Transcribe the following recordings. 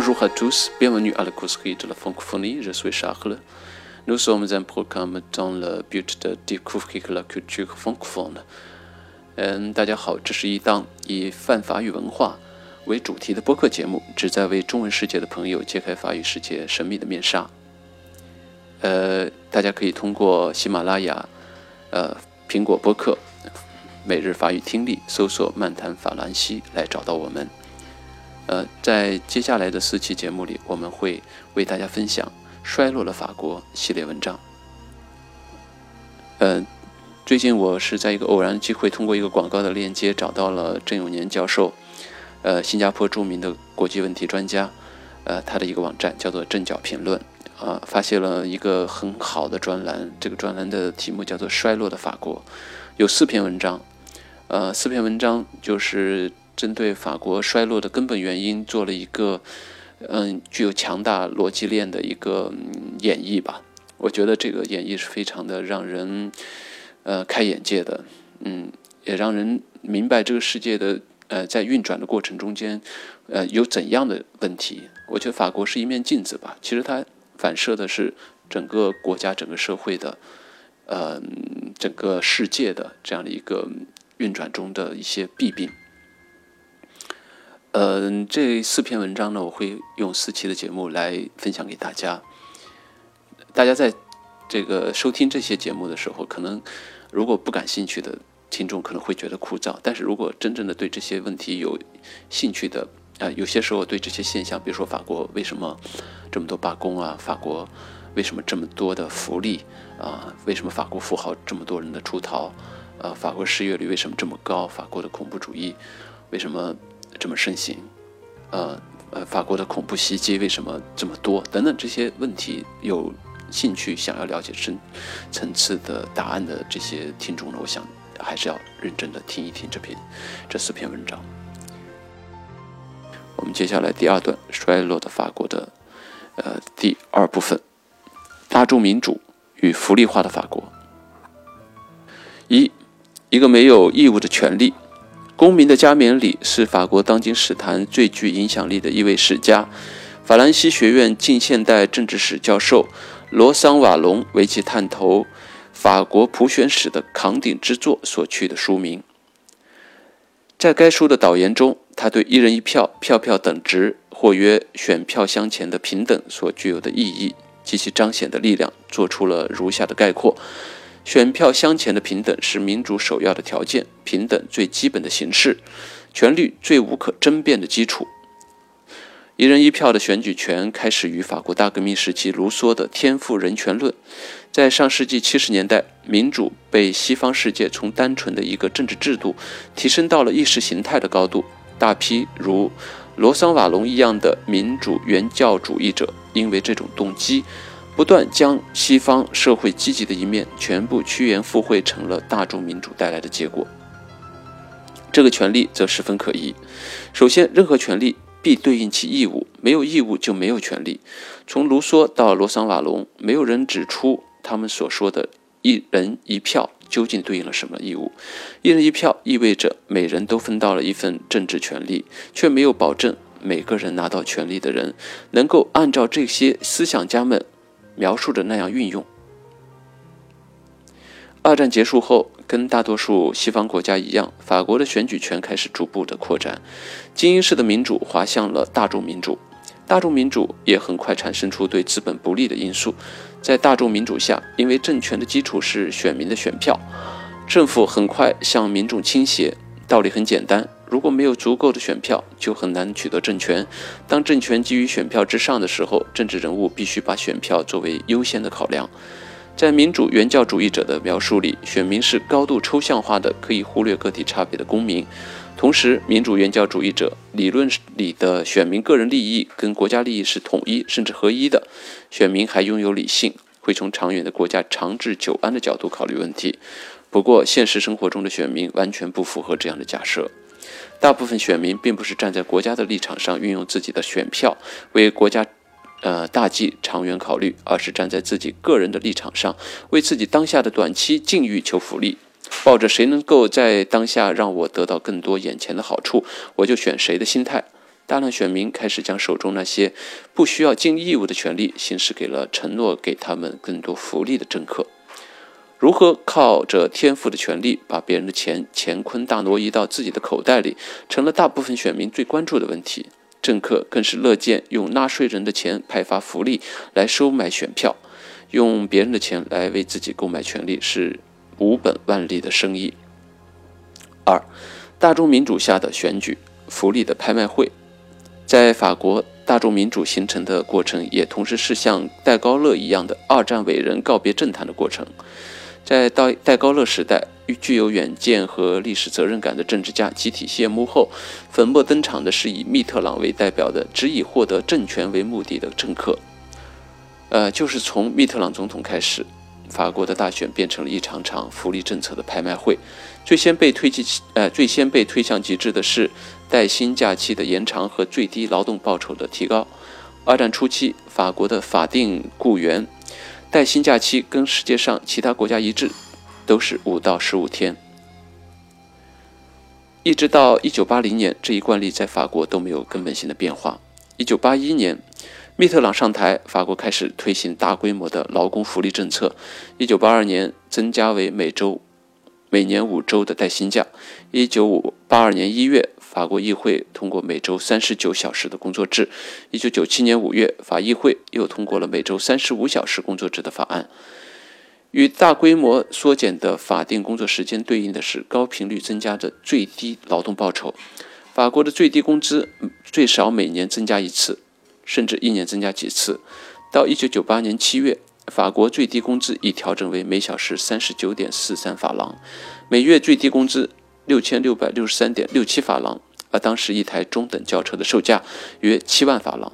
Bonjour à tous, bienvenue à la causerie de la francophonie, je suis Charles. Nous sommes un programme dans le but de découvrir la culture francophone. 嗯，大家好，这是一档以泛法语文化为主题的播客节目，旨在为中文世界的朋友揭开法语世界神秘的面纱。呃，大家可以通过喜马拉雅、呃苹果播客、每日法语听力搜索“漫谈法兰西”来找到我们。呃，在接下来的四期节目里，我们会为大家分享《衰落的法国》系列文章。呃，最近我是在一个偶然机会，通过一个广告的链接找到了郑永年教授，呃，新加坡著名的国际问题专家，呃，他的一个网站叫做“正角评论”，啊，发现了一个很好的专栏。这个专栏的题目叫做《衰落的法国》，有四篇文章，呃，四篇文章就是。针对法国衰落的根本原因做了一个，嗯，具有强大逻辑链的一个演绎吧。我觉得这个演绎是非常的让人，呃，开眼界的，嗯，也让人明白这个世界的，呃，在运转的过程中间，呃，有怎样的问题。我觉得法国是一面镜子吧，其实它反射的是整个国家、整个社会的，呃，整个世界的这样的一个运转中的一些弊病。嗯，这四篇文章呢，我会用四期的节目来分享给大家。大家在这个收听这些节目的时候，可能如果不感兴趣的听众可能会觉得枯燥，但是如果真正的对这些问题有兴趣的啊，有些时候对这些现象，比如说法国为什么这么多罢工啊，法国为什么这么多的福利啊，为什么法国富豪这么多人的出逃啊，法国失业率为什么这么高，法国的恐怖主义为什么？这么盛行，呃呃，法国的恐怖袭击为什么这么多？等等这些问题，有兴趣想要了解深层次的答案的这些听众呢，我想还是要认真的听一听这篇这四篇文章。我们接下来第二段衰落的法国的呃第二部分，大众民主与福利化的法国。一，一个没有义务的权利。公民的加冕礼是法国当今史坛最具影响力的一位史家，法兰西学院近现代政治史教授罗桑瓦隆为其探头法国普选史的扛鼎之作所取的书名。在该书的导言中，他对一人一票、票票等值或曰选票相前的平等所具有的意义及其彰显的力量，做出了如下的概括。选票镶嵌的平等是民主首要的条件，平等最基本的形式，权利最无可争辩的基础。一人一票的选举权开始于法国大革命时期卢梭的天赋人权论。在上世纪七十年代，民主被西方世界从单纯的一个政治制度提升到了意识形态的高度。大批如罗桑瓦隆一样的民主原教主义者，因为这种动机。不断将西方社会积极的一面全部趋炎附会成了大众民主带来的结果。这个权利则十分可疑。首先，任何权利必对应其义务，没有义务就没有权利。从卢梭到罗桑瓦隆，没有人指出他们所说的一人一票究竟对应了什么义务。一人一票意味着每人都分到了一份政治权利，却没有保证每个人拿到权利的人能够按照这些思想家们。描述着那样运用。二战结束后，跟大多数西方国家一样，法国的选举权开始逐步的扩展，精英式的民主滑向了大众民主。大众民主也很快产生出对资本不利的因素。在大众民主下，因为政权的基础是选民的选票，政府很快向民众倾斜。道理很简单。如果没有足够的选票，就很难取得政权。当政权基于选票之上的时候，政治人物必须把选票作为优先的考量。在民主原教主义者的描述里，选民是高度抽象化的，可以忽略个体差别的公民。同时，民主原教主义者理论里的选民个人利益跟国家利益是统一甚至合一的。选民还拥有理性，会从长远的国家长治久安的角度考虑问题。不过，现实生活中的选民完全不符合这样的假设。大部分选民并不是站在国家的立场上运用自己的选票为国家，呃大计长远考虑，而是站在自己个人的立场上为自己当下的短期境遇求福利，抱着谁能够在当下让我得到更多眼前的好处，我就选谁的心态。大量选民开始将手中那些不需要尽义务的权利行使给了承诺给他们更多福利的政客。如何靠着天赋的权利把别人的钱乾坤大挪移到自己的口袋里，成了大部分选民最关注的问题。政客更是乐见用纳税人的钱派发福利来收买选票，用别人的钱来为自己购买权利是无本万利的生意。二，大众民主下的选举福利的拍卖会，在法国，大众民主形成的过程也同时是像戴高乐一样的二战伟人告别政坛的过程。在戴戴高乐时代，具有远见和历史责任感的政治家集体谢幕后，粉墨登场的是以密特朗为代表的只以获得政权为目的的政客。呃，就是从密特朗总统开始，法国的大选变成了一场场福利政策的拍卖会。最先被推进，呃，最先被推向极致的是带薪假期的延长和最低劳动报酬的提高。二战初期，法国的法定雇员。带薪假期跟世界上其他国家一致，都是五到十五天。一直到一九八零年，这一惯例在法国都没有根本性的变化。一九八一年，密特朗上台，法国开始推行大规模的劳工福利政策。一九八二年，增加为每周、每年五周的带薪假。一九五八二年一月。法国议会通过每周三十九小时的工作制。一九九七年五月，法议会又通过了每周三十五小时工作制的法案。与大规模缩减的法定工作时间对应的是高频率增加的最低劳动报酬。法国的最低工资最少每年增加一次，甚至一年增加几次。到一九九八年七月，法国最低工资已调整为每小时三十九点四三法郎，每月最低工资。六千六百六十三点六七法郎，而当时一台中等轿车的售价约七万法郎。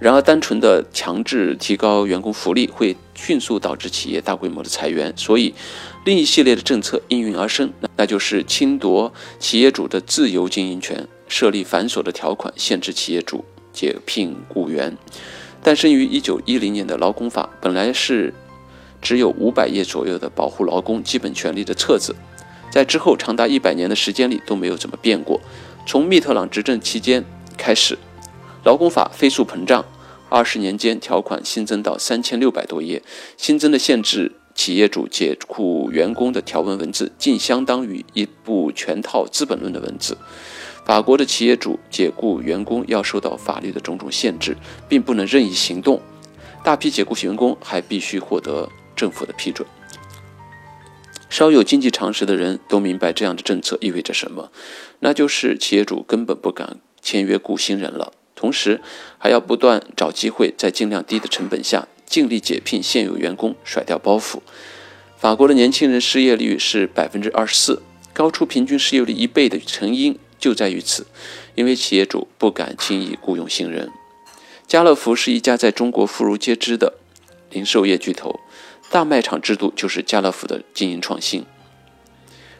然而，单纯的强制提高员工福利会迅速导致企业大规模的裁员，所以另一系列的政策应运而生，那就是侵夺企业主的自由经营权，设立繁琐的条款，限制企业主解聘雇员。诞生于一九一零年的劳工法本来是只有五百页左右的保护劳工基本权利的册子。在之后长达一百年的时间里都没有怎么变过。从密特朗执政期间开始，劳工法飞速膨胀，二十年间条款新增到三千六百多页，新增的限制企业主解雇员工的条文文字，竟相当于一部全套《资本论》的文字。法国的企业主解雇员工要受到法律的种种限制，并不能任意行动，大批解雇员工还必须获得政府的批准。稍有经济常识的人都明白这样的政策意味着什么，那就是企业主根本不敢签约雇新人了，同时还要不断找机会在尽量低的成本下尽力解聘现有员工，甩掉包袱。法国的年轻人失业率是百分之二十四，高出平均失业率一倍的成因就在于此，因为企业主不敢轻易雇佣新人。家乐福是一家在中国妇孺皆知的零售业巨头。大卖场制度就是家乐福的经营创新。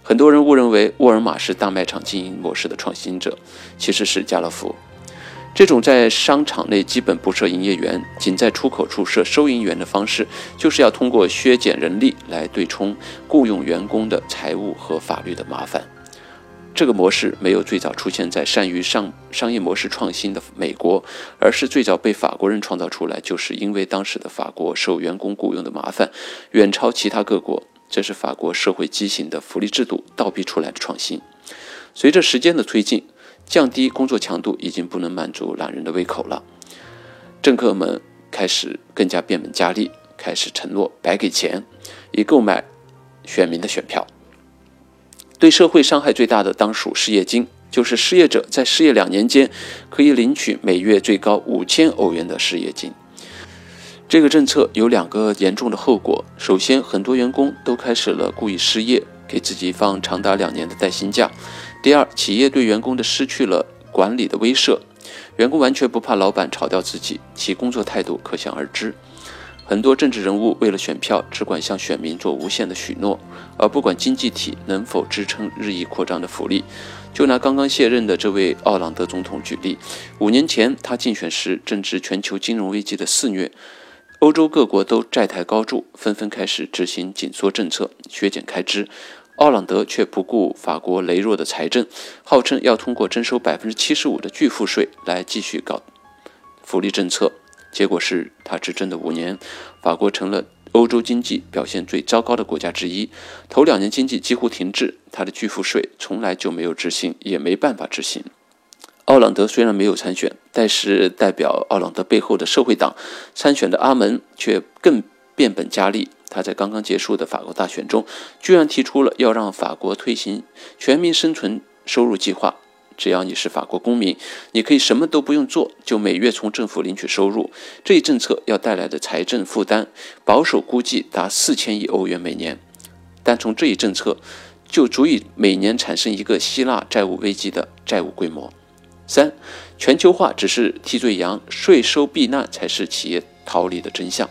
很多人误认为沃尔玛是大卖场经营模式的创新者，其实是家乐福。这种在商场内基本不设营业员，仅在出口处设收银员的方式，就是要通过削减人力来对冲雇佣员工的财务和法律的麻烦。这个模式没有最早出现在善于商商业模式创新的美国，而是最早被法国人创造出来，就是因为当时的法国受员工雇佣的麻烦远超其他各国，这是法国社会畸形的福利制度倒逼出来的创新。随着时间的推进，降低工作强度已经不能满足懒人的胃口了，政客们开始更加变本加厉，开始承诺白给钱，以购买选民的选票。对社会伤害最大的当属失业金，就是失业者在失业两年间可以领取每月最高五千欧元的失业金。这个政策有两个严重的后果：首先，很多员工都开始了故意失业，给自己放长达两年的带薪假；第二，企业对员工的失去了管理的威慑，员工完全不怕老板炒掉自己，其工作态度可想而知。很多政治人物为了选票，只管向选民做无限的许诺，而不管经济体能否支撑日益扩张的福利。就拿刚刚卸任的这位奥朗德总统举例，五年前他竞选时正值全球金融危机的肆虐，欧洲各国都债台高筑，纷纷开始执行紧缩政策，削减开支。奥朗德却不顾法国羸弱的财政，号称要通过征收百分之七十五的巨富税来继续搞福利政策。结果是他执政的五年，法国成了欧洲经济表现最糟糕的国家之一。头两年经济几乎停滞，他的巨富税从来就没有执行，也没办法执行。奥朗德虽然没有参选，但是代表奥朗德背后的社会党参选的阿门却更变本加厉。他在刚刚结束的法国大选中，居然提出了要让法国推行全民生存收入计划。只要你是法国公民，你可以什么都不用做，就每月从政府领取收入。这一政策要带来的财政负担，保守估计达四千亿欧元每年。但从这一政策，就足以每年产生一个希腊债务危机的债务规模。三，全球化只是替罪羊，税收避难才是企业逃离的真相。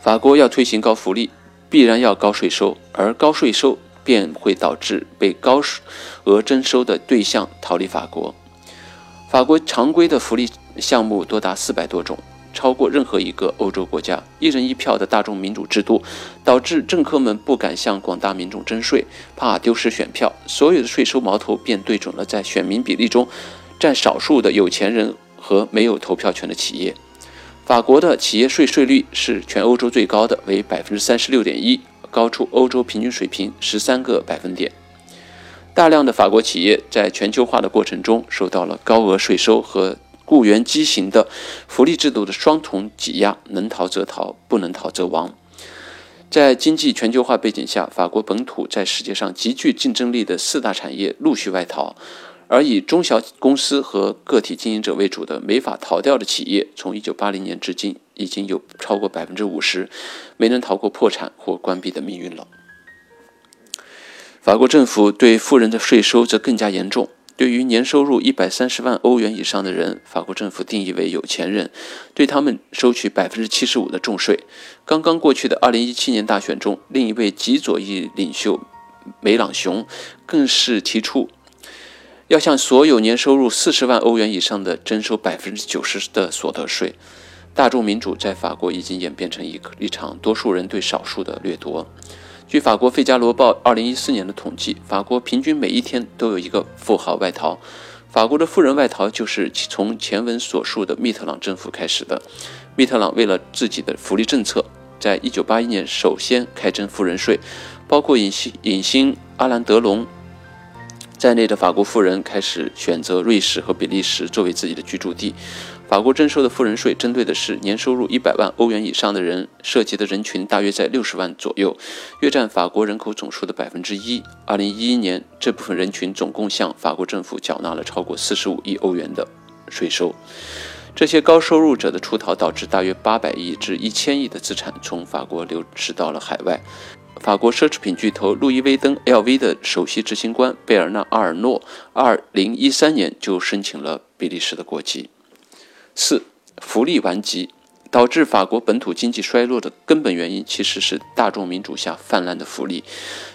法国要推行高福利，必然要高税收，而高税收便会导致被高额征收的对象逃离法国。法国常规的福利项目多达四百多种。超过任何一个欧洲国家，一人一票的大众民主制度，导致政客们不敢向广大民众征税，怕丢失选票，所有的税收矛头便对准了在选民比例中占少数的有钱人和没有投票权的企业。法国的企业税税率是全欧洲最高的，为百分之三十六点一，高出欧洲平均水平十三个百分点。大量的法国企业在全球化的过程中受到了高额税收和。雇员畸形的福利制度的双重挤压，能逃则逃，不能逃则亡。在经济全球化背景下，法国本土在世界上极具竞争力的四大产业陆续外逃，而以中小公司和个体经营者为主的没法逃掉的企业，从1980年至今，已经有超过百分之五十没能逃过破产或关闭的命运了。法国政府对富人的税收则更加严重。对于年收入一百三十万欧元以上的人，法国政府定义为有钱人，对他们收取百分之七十五的重税。刚刚过去的二零一七年大选中，另一位极左翼领袖梅朗雄更是提出要向所有年收入四十万欧元以上的征收百分之九十的所得税。大众民主在法国已经演变成一一场多数人对少数的掠夺。据法国《费加罗报》二零一四年的统计，法国平均每一天都有一个富豪外逃。法国的富人外逃就是从前文所述的密特朗政府开始的。密特朗为了自己的福利政策，在一九八一年首先开征富人税，包括影星影星阿兰·德隆在内的法国富人开始选择瑞士和比利时作为自己的居住地。法国征收的富人税针对的是年收入一百万欧元以上的人，涉及的人群大约在六十万左右，约占法国人口总数的百分之一。二零一一年，这部分人群总共向法国政府缴纳了超过四十五亿欧元的税收。这些高收入者的出逃，导致大约八百亿至一千亿的资产从法国流失到了海外。法国奢侈品巨头路易威登 （LV） 的首席执行官贝尔纳·阿尔诺，二零一三年就申请了比利时的国籍。四福利顽疾导致法国本土经济衰落的根本原因，其实是大众民主下泛滥的福利。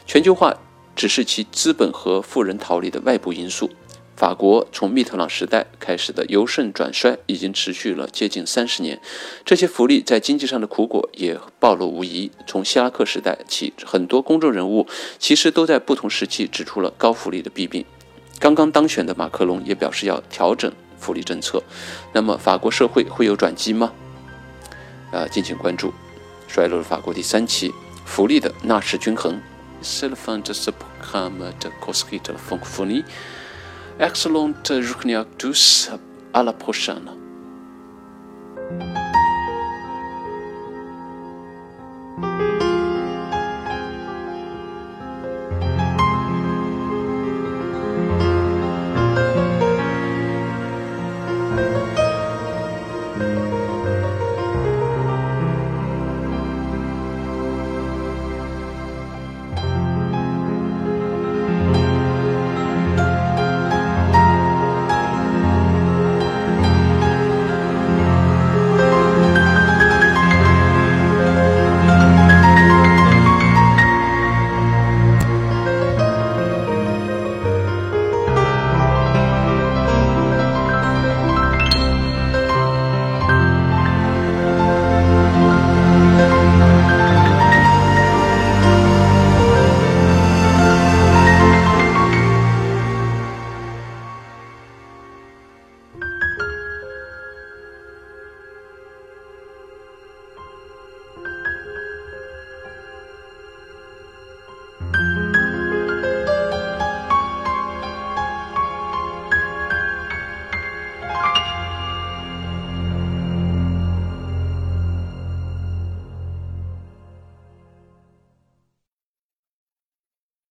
全球化只是其资本和富人逃离的外部因素。法国从密特朗时代开始的由盛转衰已经持续了接近三十年，这些福利在经济上的苦果也暴露无遗。从希拉克时代起，很多公众人物其实都在不同时期指出了高福利的弊病。刚刚当选的马克龙也表示要调整。福利政策，那么法国社会会有转机吗？呃，敬请关注《衰落的法国》第三期福利的纳什均衡。Excellent journée à tous, à la prochaine.